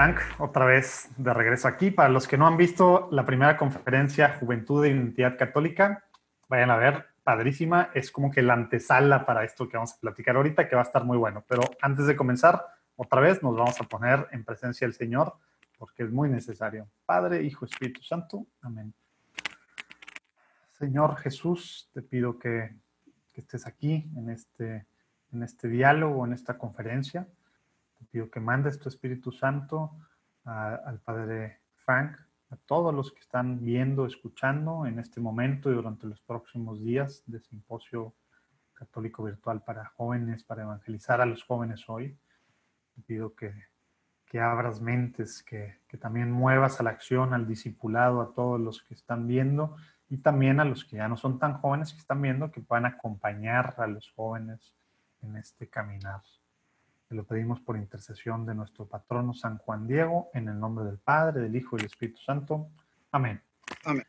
Frank, otra vez de regreso aquí. Para los que no han visto la primera conferencia Juventud de Identidad Católica, vayan a ver, padrísima. Es como que la antesala para esto que vamos a platicar ahorita, que va a estar muy bueno. Pero antes de comenzar, otra vez nos vamos a poner en presencia del Señor, porque es muy necesario. Padre, Hijo, Espíritu Santo. Amén. Señor Jesús, te pido que, que estés aquí en este, en este diálogo, en esta conferencia pido que mandes tu Espíritu Santo al Padre Frank, a todos los que están viendo, escuchando en este momento y durante los próximos días de simposio católico virtual para jóvenes, para evangelizar a los jóvenes hoy. Te pido que, que abras mentes, que, que también muevas a la acción, al discipulado, a todos los que están viendo y también a los que ya no son tan jóvenes que están viendo, que puedan acompañar a los jóvenes en este caminar. Te lo pedimos por intercesión de nuestro patrono San Juan Diego, en el nombre del Padre, del Hijo y del Espíritu Santo. Amén. Amén.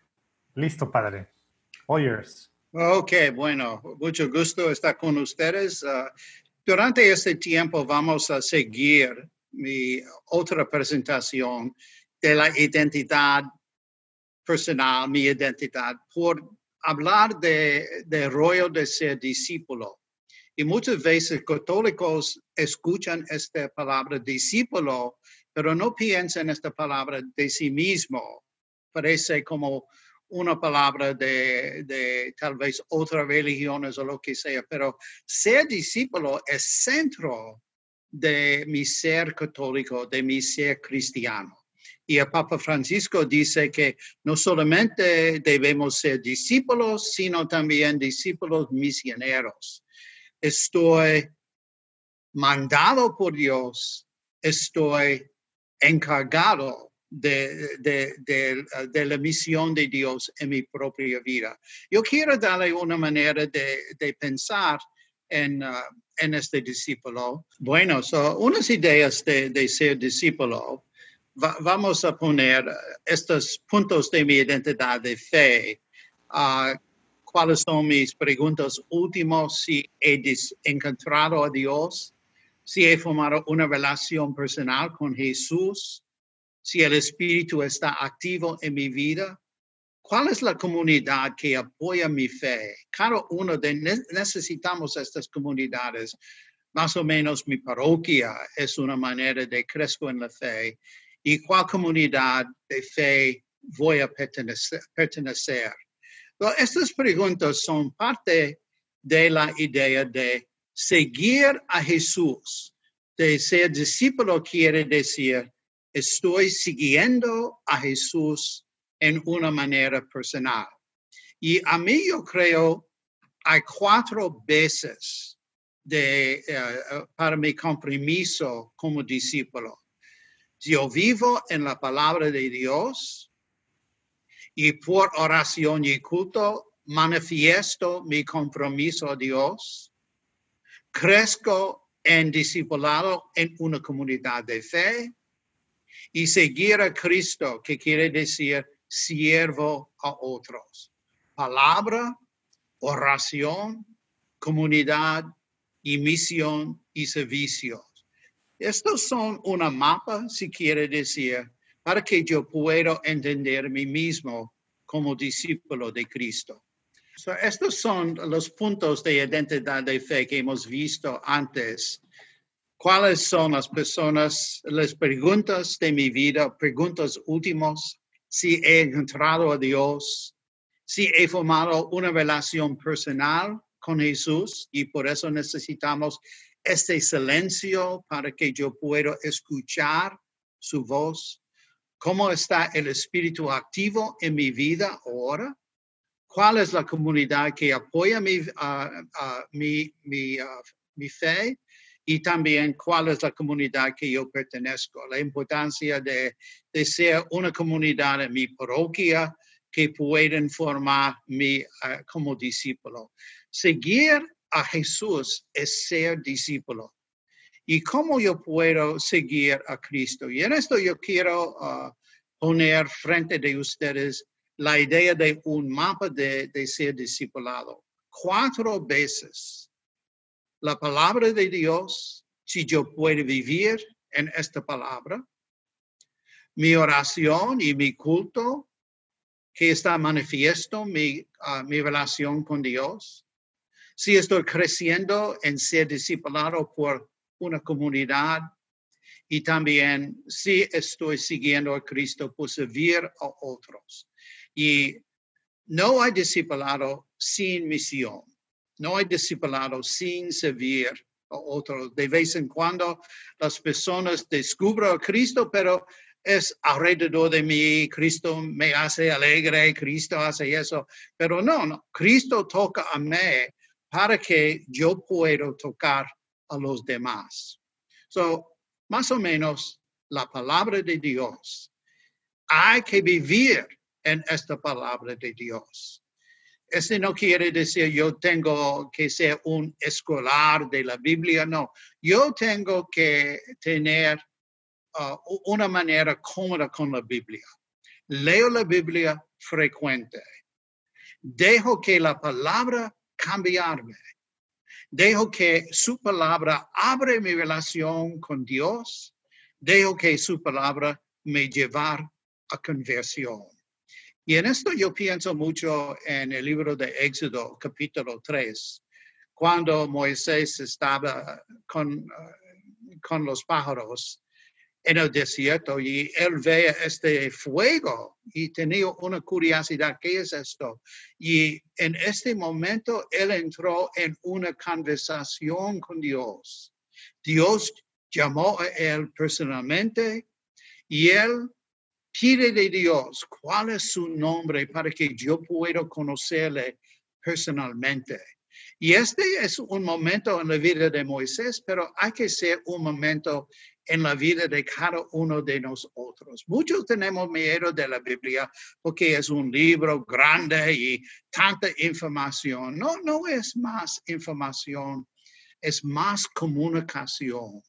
Listo, Padre. All yours. Ok, bueno, mucho gusto estar con ustedes. Uh, durante este tiempo vamos a seguir mi otra presentación de la identidad personal, mi identidad, por hablar de, de rollo de ser discípulo. Y muchas veces católicos escuchan esta palabra discípulo, pero no piensan esta palabra de sí mismo. Parece como una palabra de, de, tal vez otras religiones o lo que sea, pero ser discípulo es centro de mi ser católico, de mi ser cristiano. Y el Papa Francisco dice que no solamente debemos ser discípulos, sino también discípulos misioneros estoy mandado por Dios, estoy encargado de, de, la misión de Dios en mi propia vida. Yo quiero darle una manera de, pensar en, uh, en, este discípulo. Bueno, son unas ideas de, ser discípulo. vamos a poner estos puntos de mi identidad de fe. Uh, cuáles son mis preguntas últimas, si he encontrado a Dios, si he formado una relación personal con Jesús, si el Espíritu está activo en mi vida, cuál es la comunidad que apoya mi fe. Cada uno de necesitamos estas comunidades. Más o menos mi parroquia es una manera de crecer en la fe y cuál comunidad de fe voy a pertenecer. Estas preguntas son parte de la idea de seguir a Jesús. De ser discípulo quiere decir, estoy siguiendo a Jesús en una manera personal. Y a mí yo creo, hay cuatro veces de, uh, para mi compromiso como discípulo. Yo vivo en la palabra de Dios, y por oración y culto manifiesto mi compromiso a Dios, crezco en discipulado en una comunidad de fe y seguir a Cristo, que quiere decir siervo a otros. Palabra, oración, comunidad y misión y servicios. Estos son una mapa, si quiere decir, para que yo pueda entender a mí mismo como discípulo de Cristo. estos son los puntos de identidad de fe que hemos visto antes. ¿Cuáles son las personas, las preguntas de mi vida, preguntas últimas? Si he encontrado a Dios, si he formado una relación personal con Jesús y por eso necesitamos este silencio para que yo pueda escuchar su voz ¿Cómo está el espíritu activo en mi vida ahora? ¿Cuál es la comunidad que apoya mi, fe? Y también cuál es la comunidad que yo pertenezco. La importancia de, de ser una comunidad en mi parroquia que pueden formar mi, como discípulo. Seguir a Jesús es ser discípulo y cómo yo puedo seguir a Cristo. Y en esto yo quiero uh, poner frente de ustedes la idea de un mapa de, de ser discipulado. Cuatro veces la palabra de Dios, si yo puedo vivir en esta palabra, mi oración y mi culto que está manifiesto mi, ah, mi relación con Dios. Si estoy creciendo en ser discipulado por una comunidad y también si estoy siguiendo a Cristo por servir a otros. Y no hay discipulado sin misión. No hay discipulado sin servir a otros. De vez en cuando las personas descubren a Cristo, pero es alrededor de mí, Cristo me hace alegre, Cristo hace eso, pero no, no, Cristo toca a mí para que yo pueda tocar a los demás. So, más o menos la palabra de Dios. Hay que vivir en esta palabra de Dios. Este no quiere decir yo tengo que ser un escolar de la Biblia, no. Yo tengo que tener uh, una manera cómoda con la Biblia. Leo la Biblia frecuente. Dejo que la palabra cambiarme. Dejo que su palabra abre mi relación con Dios. Dejo que su palabra me llevar a conversión. Y en esto yo pienso mucho en el libro de Éxodo, capítulo 3, cuando Moisés estaba con, uh, con los pájaros en el desierto y él ve este fuego y tenía una curiosidad, ¿qué es esto? Y en este momento él entró en una conversación con Dios. Dios llamó a él personalmente y él pide de Dios cuál es su nombre para que yo pueda conocerle personalmente. Y este es un momento en la vida de Moisés, pero hay que ser un momento en la vida de cada uno de nosotros. Muchos tenemos miedo de la Biblia porque es un libro grande y tanta información. No, no es más información, es más comunicación.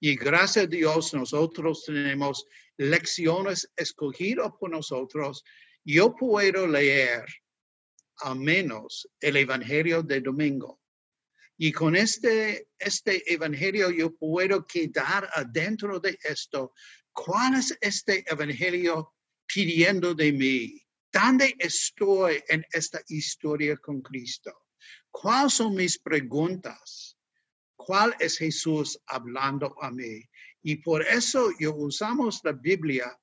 Y gracias a Dios nosotros tenemos lecciones escogidas por nosotros. Yo puedo leer al menos el Evangelio de domingo y con este, este evangelio yo puedo quedar adentro de esto. ¿Cuál es este evangelio pidiendo de mí? ¿Dónde estoy en esta historia con Cristo? ¿Cuáles son mis preguntas? ¿Cuál es Jesús hablando a mí? Y por eso yo usamos la Biblia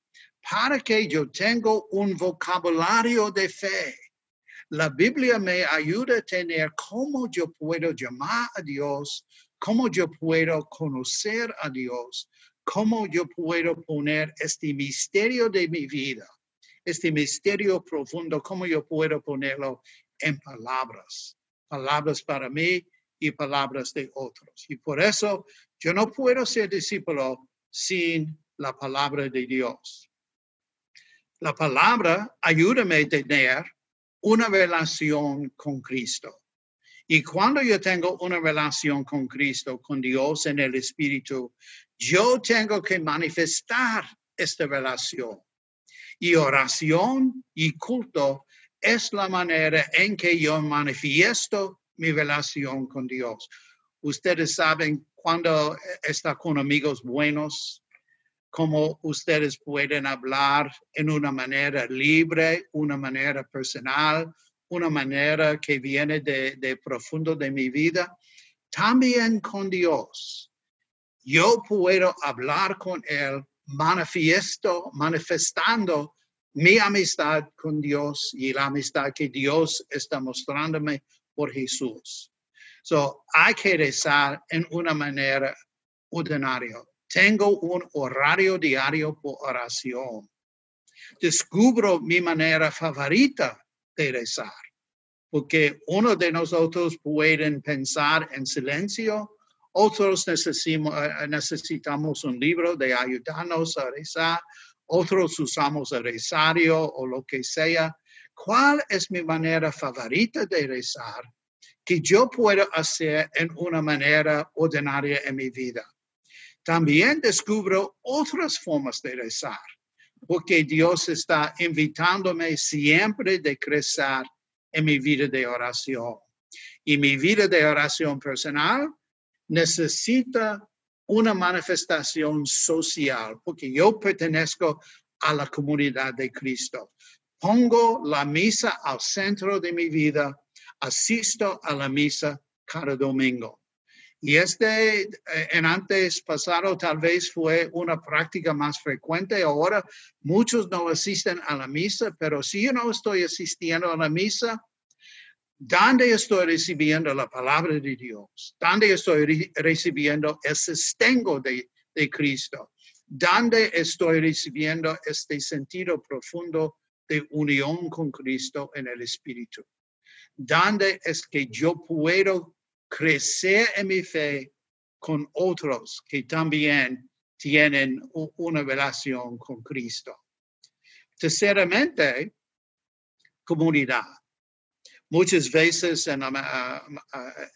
para que yo tenga un vocabulario de fe la Biblia me ayuda a tener cómo yo puedo llamar a Dios, cómo yo puedo conocer a Dios, cómo yo puedo poner este misterio de mi vida, este misterio profundo, cómo yo puedo ponerlo en palabras, palabras para mí y palabras de otros. Y por eso yo no puedo ser discípulo sin la palabra de Dios. La palabra ayúdame a tener una relación con Cristo. Y cuando yo tengo una relación con Cristo, con Dios en el Espíritu, yo tengo que manifestar esta relación. Y oración y culto es la manera en que yo manifiesto mi relación con Dios. Ustedes saben cuando está con amigos buenos, cómo ustedes pueden hablar en una manera libre, una manera personal, una manera que viene de, de profundo de mi vida. También con Dios. Yo puedo hablar con Él, manifiesto, manifestando mi amistad con Dios y la amistad que Dios está mostrándome por Jesús. So, hay que rezar en una manera ordinaria. Tengo un horario diario por oración. Descubro mi manera favorita de rezar, porque uno de nosotros pueden pensar en silencio, otros eh, necesitamos, un libro de ayudarnos a rezar, otros usamos el rezario o lo que sea. ¿Cuál es mi manera favorita de rezar que yo puedo hacer en una manera ordinaria en mi vida? También descubro otras formas de rezar, porque Dios está invitándome siempre de crecer en mi vida de oración. Y mi vida de oración personal necesita una manifestación social, porque yo pertenezco a la comunidad de Cristo. Pongo la misa al centro de mi vida, asisto a la misa cada domingo. Y este eh, en antes pasado tal vez fue una práctica más frecuente. Ahora muchos no asisten a la misa, pero si yo no estoy asistiendo a la misa, ¿dónde estoy recibiendo la palabra de Dios? ¿Dónde estoy recibiendo el sostengo de, de Cristo? ¿Dónde estoy recibiendo este sentido profundo de unión con Cristo en el Espíritu? ¿Dónde es que yo puedo crecer en mi fe con otros que también tienen una relación con Cristo. Terceramente, comunidad. Muchas veces en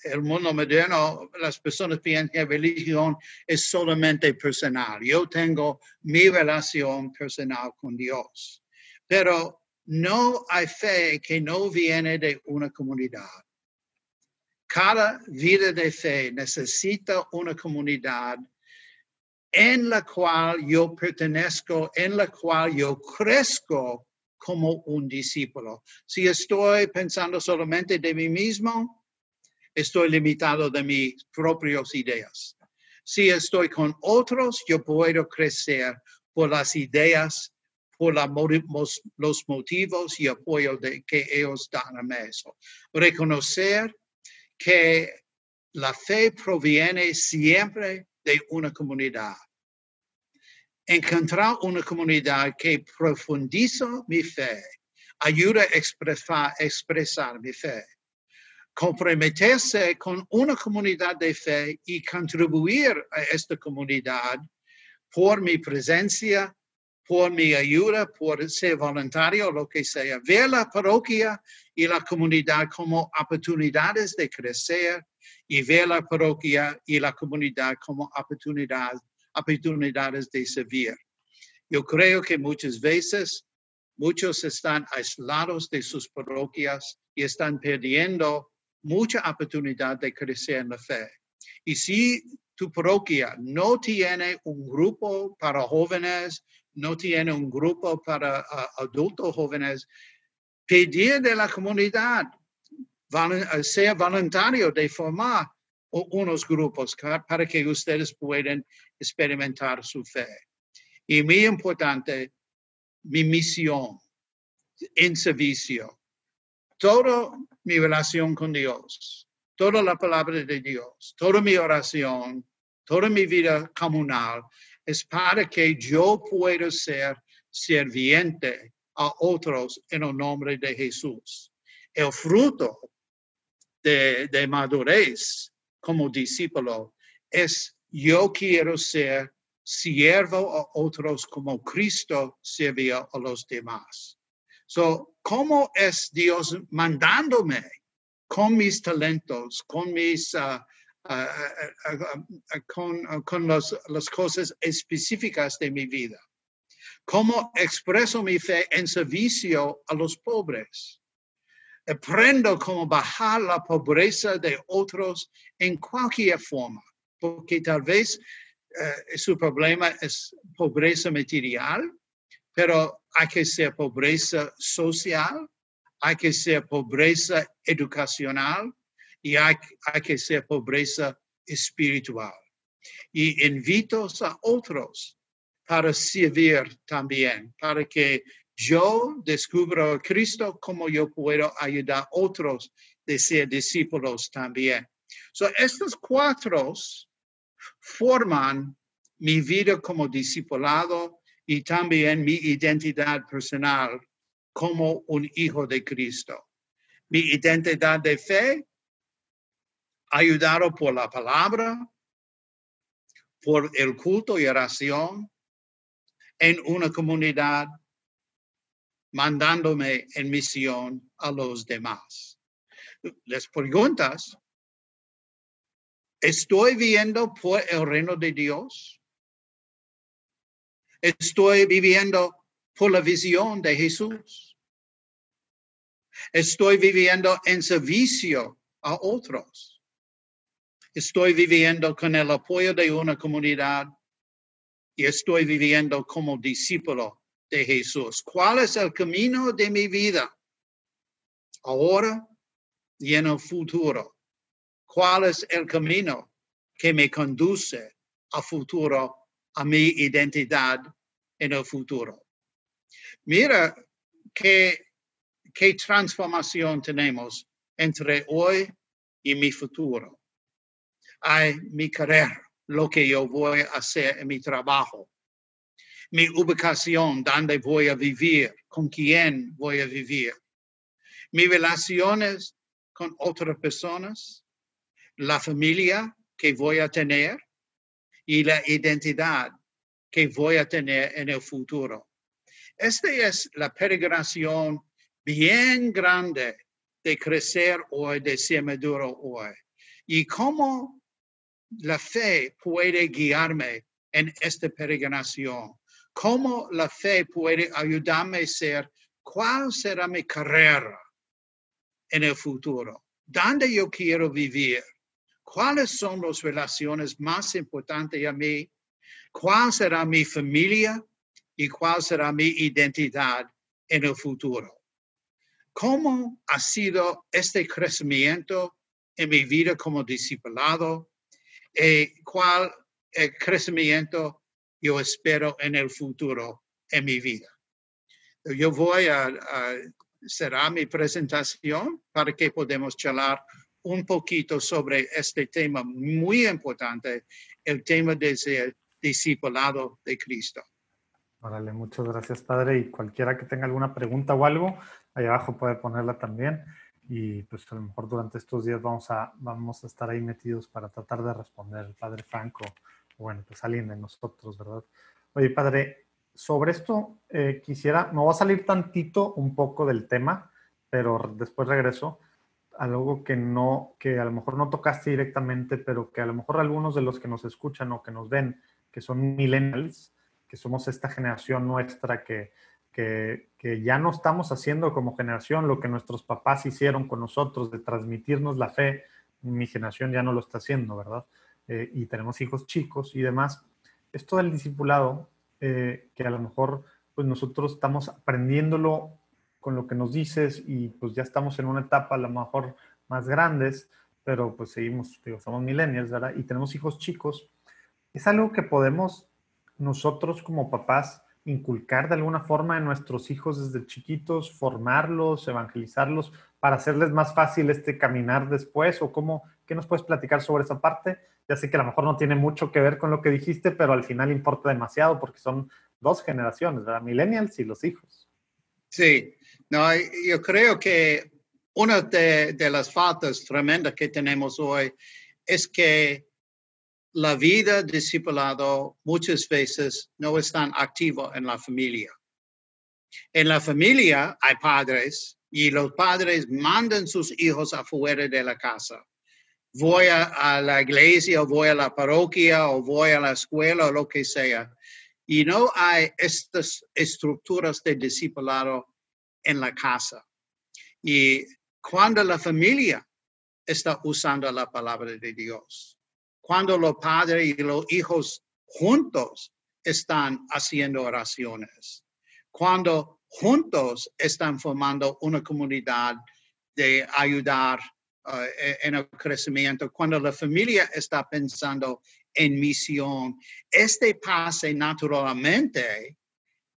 el mundo moderno las personas piensan que religión es solamente personal. Yo tengo mi relación personal con Dios, pero no hay fe que no viene de una comunidad. Cada vida de fe necesita una comunidad en la cual yo pertenezco, en la cual yo crezco como un discípulo. Si estoy pensando solamente de mí mismo, estoy limitado de mis propias ideas. Si estoy con otros, yo puedo crecer por las ideas, por los motivos y apoyo de, que ellos dan a mí. Reconocer que la fe proviene siempre de una comunidad. Encontrar una comunidad que profundiza mi fe ayuda a expresar, expresar mi fe. Comprometerse con una comunidad de fe y contribuir a esta comunidad por mi presencia, por mi ayuda, por ser voluntario, lo que sea. Ver la parroquia y la comunidad como oportunidades de crecer y ver la parroquia y la comunidad como oportunidad, oportunidades de servir. Yo creo que muchas veces muchos están aislados de sus parroquias y están perdiendo mucha oportunidad de crecer en la fe. Y si tu parroquia no tiene un grupo para jóvenes, no tiene un grupo para uh, adultos jóvenes, pedir de la comunidad, eh, sea voluntario de formar unos grupos para que ustedes puedan experimentar su fe. Y muy importante, mi misión en servicio. Toda mi relación con Dios, toda la palabra de Dios, toda mi oración, toda mi vida comunal es para que yo pueda ser serviente a otros en el nombre de Jesús. El fruto de, de madurez como discípulo es yo quiero ser siervo a otros como Cristo sirvió a los demás. So, ¿cómo es Dios mandándome con mis talentos, con mis, uh, con, con las cosas específicas de mi vida? ¿Cómo expreso mi fe en servicio a los pobres? Aprendo cómo bajar la pobreza de otros en cualquier forma, porque tal vez eh, su problema es pobreza material, pero hay que ser pobreza social, hay que ser pobreza educacional y hay, que ser pobreza espiritual. Y invito a otros para servir también, para que yo descubra a Cristo como yo puedo ayudar a otros de ser discípulos también. So, estos cuatro forman mi vida como discipulado y también mi identidad personal como un hijo de Cristo. Mi identidad de fe, ayudado por la palabra, por el culto y oración, en una comunidad, mandándome en misión a los demás. Les preguntas, ¿estoy viviendo por el reino de Dios? ¿Estoy viviendo por la visión de Jesús? ¿Estoy viviendo en servicio a otros? Estoy viviendo con el apoyo de una comunidad y estoy viviendo como discípulo de Jesús. ¿Cuál es el camino de mi vida? Ahora y en el futuro. ¿Cuál es el camino que me conduce al futuro, a mi identidad en el futuro? Mira qué, qué transformación tenemos entre hoy y mi futuro. Hay mi carrera, lo que yo voy a hacer en mi trabajo, mi ubicación, dónde voy a vivir, con quién voy a vivir, mis relaciones con otras personas, la familia que voy a tener y la identidad que voy a tener en el futuro. Esta es la peregrinación bien grande de crecer hoy, de ser maduro hoy. Y cómo la fe puede guiarme en esta peregrinación. Cómo la fe puede ayudarme a ser cuál será mi carrera en el futuro. ¿Dónde yo quiero vivir? ¿Cuáles son las relaciones más importantes a mí? ¿Cuál será mi familia? ¿Y cuál será mi identidad en el futuro? ¿Cómo ha sido este crecimiento en mi vida como discipulado? ¿Y eh, cuál el crecimiento yo espero en el futuro en mi vida? Yo voy a, a mi presentación para que podamos charlar un poquito sobre este tema muy importante, el tema de ser discipulado de Cristo. Órale, muchas gracias, Padre. Y cualquiera que tenga alguna pregunta o algo, ahí abajo puede ponerla también. Y pues a lo mejor durante estos días vamos a, vamos a estar ahí metidos para tratar de responder Padre Franco, o bueno, pues alguien de nosotros, ¿verdad? Oye, Padre, sobre esto eh, quisiera, me voy a salir tantito un poco del tema, pero después regreso algo que no, que a lo mejor no tocaste directamente, pero que a lo mejor algunos de los que nos escuchan o que nos ven, que son millennials, que somos esta generación nuestra que, que, ya no estamos haciendo como generación lo que nuestros papás hicieron con nosotros de transmitirnos la fe, mi generación ya no lo está haciendo, ¿verdad? Eh, y tenemos hijos chicos y demás. Esto del discipulado, eh, que a lo mejor pues nosotros estamos aprendiéndolo con lo que nos dices y pues ya estamos en una etapa a lo mejor más grandes, pero pues seguimos, digo, somos millennials, ¿verdad? Y tenemos hijos chicos. Es algo que podemos nosotros como papás inculcar de alguna forma en nuestros hijos desde chiquitos, formarlos, evangelizarlos, para hacerles más fácil este caminar después? ¿O cómo, qué nos puedes platicar sobre esa parte? Ya sé que a lo mejor no tiene mucho que ver con lo que dijiste, pero al final importa demasiado porque son dos generaciones, ¿verdad? Millennials y los hijos. Sí, no, yo creo que una de, de las faltas tremendas que tenemos hoy es que la vida discipulado muchas veces no es tan activo en la familia. En la familia hay padres y los padres mandan sus hijos afuera de la casa. Voy a, la iglesia, o voy a la parroquia, o voy a la escuela, o lo que sea. Y no hay estas estructuras de discipulado en la casa. Y cuando la familia está usando la palabra de Dios, cuando los padres y los hijos juntos están haciendo oraciones, cuando juntos están formando una comunidad de ayudar uh, en el crecimiento, cuando la familia está pensando en misión, este pase naturalmente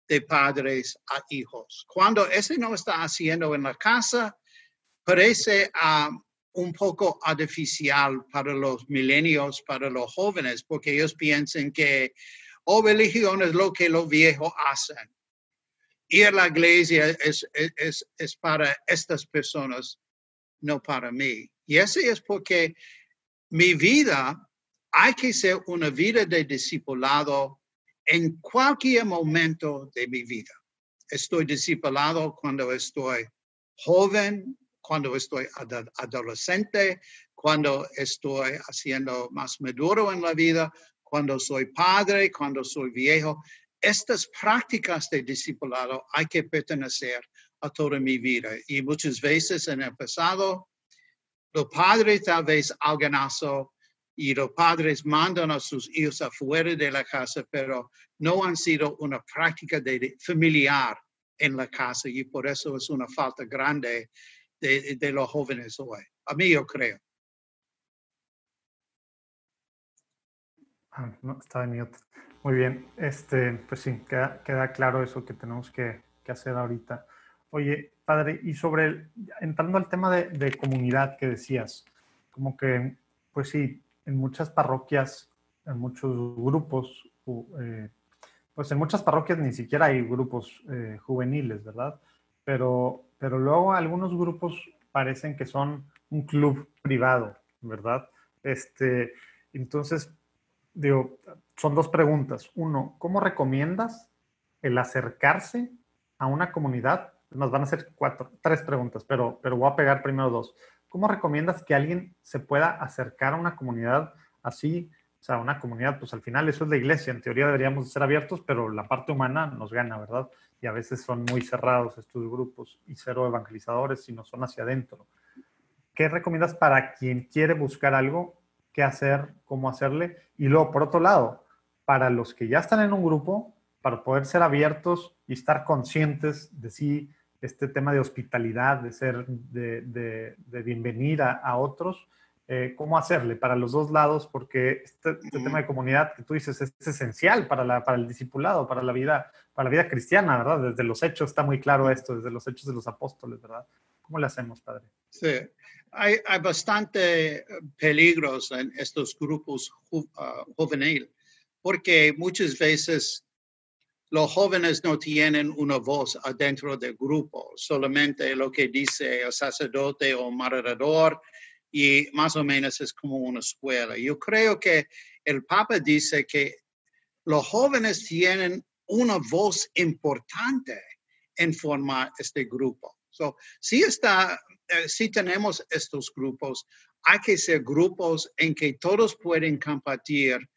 de padres a hijos. Cuando ese no está haciendo en la casa, parece um, un poco artificial para los milenios, para los jóvenes, porque ellos piensan que, oh, religión es lo que los viejos hacen. Ir a la iglesia es, es, es para estas personas, no para mí. Y eso es porque mi vida, hay que ser una vida de discipulado en cualquier momento de mi vida. Estoy discipulado cuando estoy joven, cuando estoy adolescente, cuando estoy haciendo más maduro en la vida, cuando soy padre, cuando soy viejo. Estas prácticas de discipulado hay que pertenecer a toda mi vida. Y muchas veces en el pasado, los padres tal vez alganazo y los padres mandan a sus hijos afuera de la casa, pero no han sido una práctica de, familiar en la casa y por eso es una falta grande de, los jóvenes hoy. A mí yo creo. Ah, no, estaba en mute. Muy bien, este, pues sí, queda, queda claro eso que tenemos que, que, hacer ahorita. Oye, padre, y sobre, entrando al tema de, de, comunidad que decías, como que, pues sí, en muchas parroquias, en muchos grupos, eh, pues en muchas parroquias ni siquiera hay grupos eh, juveniles, ¿verdad? Pero, pero luego algunos grupos parecen que son un club privado, ¿verdad? Este, entonces, son dos preguntas. Uno, ¿cómo recomiendas el acercarse a una comunidad? Nos van a hacer cuatro, tres preguntas, pero, pero voy a pegar primero dos. ¿Cómo recomiendas que alguien se pueda acercar a una comunidad así? O sea, una comunidad, pues al final eso es la iglesia. En teoría deberíamos ser abiertos, pero la parte humana nos gana, ¿verdad? Y a veces son muy cerrados estos grupos y cero evangelizadores, sino son hacia adentro. ¿Qué recomiendas para quien quiere buscar algo qué hacer, cómo hacerle. Y luego, por otro lado, para los que ya están en un grupo, para poder ser abiertos y estar conscientes de sí, este tema de hospitalidad, de ser, de, de, a, otros, eh, cómo hacerle para los dos lados, porque este, este, tema de comunidad que tú dices es, esencial para, la, para el discipulado, para la vida, para la vida cristiana, ¿verdad? Desde los hechos está muy claro esto, desde los hechos de los apóstoles, ¿verdad? ¿Cómo le hacemos, Padre? Sí, hay, hay bastante peligros en estos grupos ju, uh, juvenil, porque muchas veces los jóvenes no tienen una voz adentro del grupo, solamente lo que dice el sacerdote o moderador y más o menos es como una escuela. Yo creo que el Papa dice que los jóvenes tienen una voz importante en formar este grupo. So, si, está, eh, si tenemos estos grupos, hay que ser grupos en que todos pueden compartir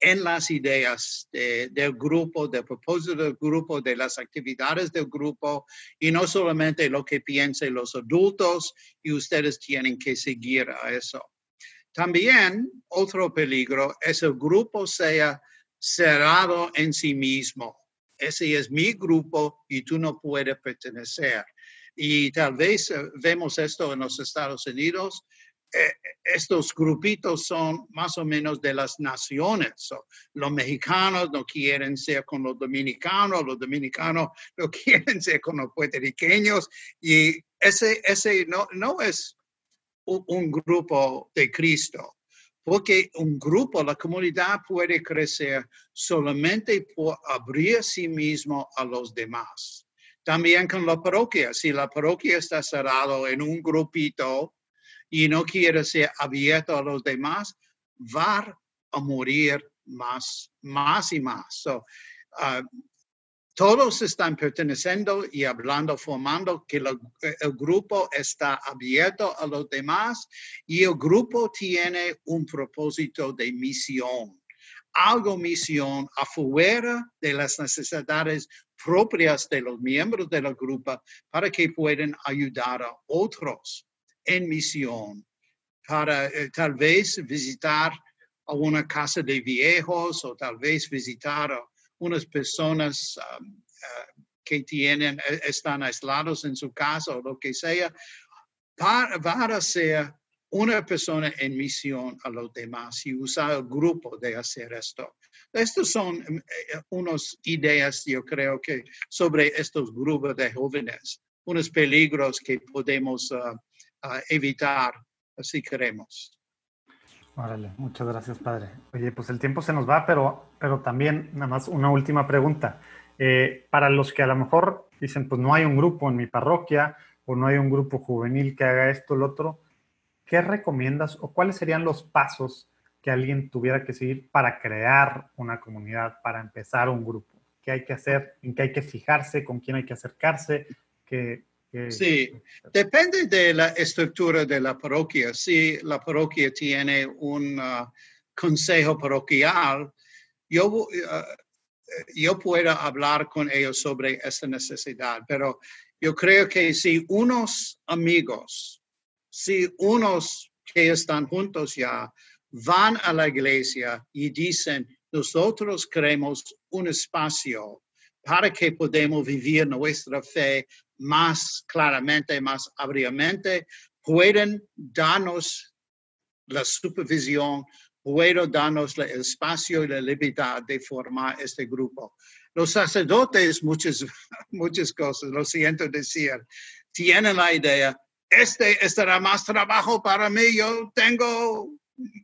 en las ideas de, del grupo, del propósito del grupo, de las actividades del grupo y no solamente lo que piensen los adultos y ustedes tienen que seguir a eso. También otro peligro es el grupo sea cerrado en sí mismo. Ese es mi grupo y tú no puedes pertenecer y tal vez eh, vemos esto en los Estados Unidos. Eh, estos grupitos son más o menos de las naciones. los mexicanos no quieren ser con los dominicanos, los dominicanos no quieren ser con los puertorriqueños y ese, ese no, no es un, grupo de Cristo porque un grupo, la comunidad puede crecer solamente por abrir sí mismo a los demás. También con la parroquia, si la parroquia está cerrado en un grupito y no quiere ser abierto a los demás, va a morir más, más y más. So, uh, todos están perteneciendo y hablando, formando que lo, el grupo está abierto a los demás y el grupo tiene un propósito de misión algo misión afuera de las necesidades propias de los miembros de la grupo para que puedan ayudar a otros en misión, para eh, tal vez visitar a una casa de viejos o tal vez visitar a unas personas um, uh, que tienen, eh, están aislados en su casa o lo que sea, para, para ser una persona en misión a los demás y usar el grupo de hacer esto. Estas son eh, unas ideas, yo creo que, sobre estos grupos de jóvenes, unos peligros que podemos uh, evitar si queremos. Órale, muchas gracias, padre. Oye, pues el tiempo se nos va, pero, pero también, nada más una última pregunta. Eh, para los que a lo mejor dicen, pues no hay un grupo en mi parroquia o no hay un grupo juvenil que haga esto o lo otro, ¿qué recomiendas o cuáles serían los pasos que alguien tuviera que seguir para crear una comunidad, para empezar un grupo? ¿Qué hay que hacer? ¿En qué hay que fijarse? ¿Con quién hay que acercarse? ¿Qué, sí, depende de la estructura de la parroquia. Si la parroquia tiene un uh, consejo parroquial, yo, uh, yo puedo hablar con ellos sobre esa necesidad, pero yo creo que si unos amigos si unos que están juntos ya van a la iglesia y dicen, nosotros queremos un espacio para que podamos vivir nuestra fe más claramente, más abiertamente, pueden darnos la supervisión, pueden darnos el espacio y la libertad de formar este grupo. Los sacerdotes, muchas, muchas cosas, lo siento decir, tienen la idea, este estará más trabajo para mí, yo tengo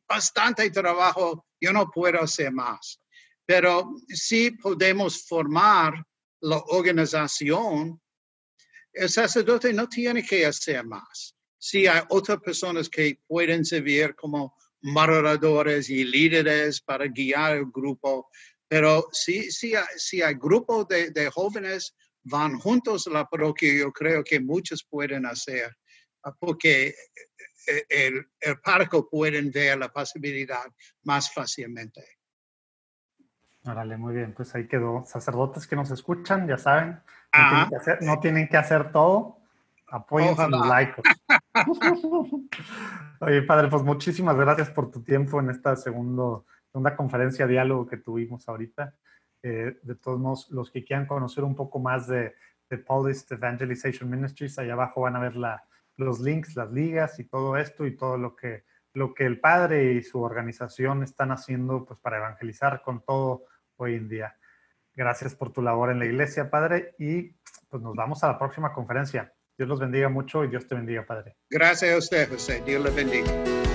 bastante trabajo, yo no puedo hacer más. Pero si podemos formar la organización, el sacerdote no tiene que hacer más. Si hay otras personas que pueden servir como moderadores y líderes para guiar el grupo, pero si, si, si hay grupos de, de jóvenes van juntos a la parroquia, yo creo que muchos pueden hacer, ah, porque eh, el, el párroco pueden ver la posibilidad más fácilmente. Órale, muy bien, pues ahí quedó. Sacerdotes que nos escuchan, ya saben, no, tienen que hacer, todo, apoyen a los laicos. Oye, padre, pues muchísimas gracias por tu tiempo en esta segundo, segunda conferencia diálogo que tuvimos ahorita. Eh, de todos modos, los que quieran conocer un poco más de, de Paulist Evangelization Ministries, allá abajo van a ver la, los links, las ligas y todo esto y todo lo que, lo que el padre y su organización están haciendo pues, para evangelizar con todo hoy en día. Gracias por tu labor en la iglesia, Padre, y pues nos vamos a la próxima conferencia. Dios los bendiga mucho y Dios te bendiga, Padre. Gracias a usted, José. Dios le bendiga.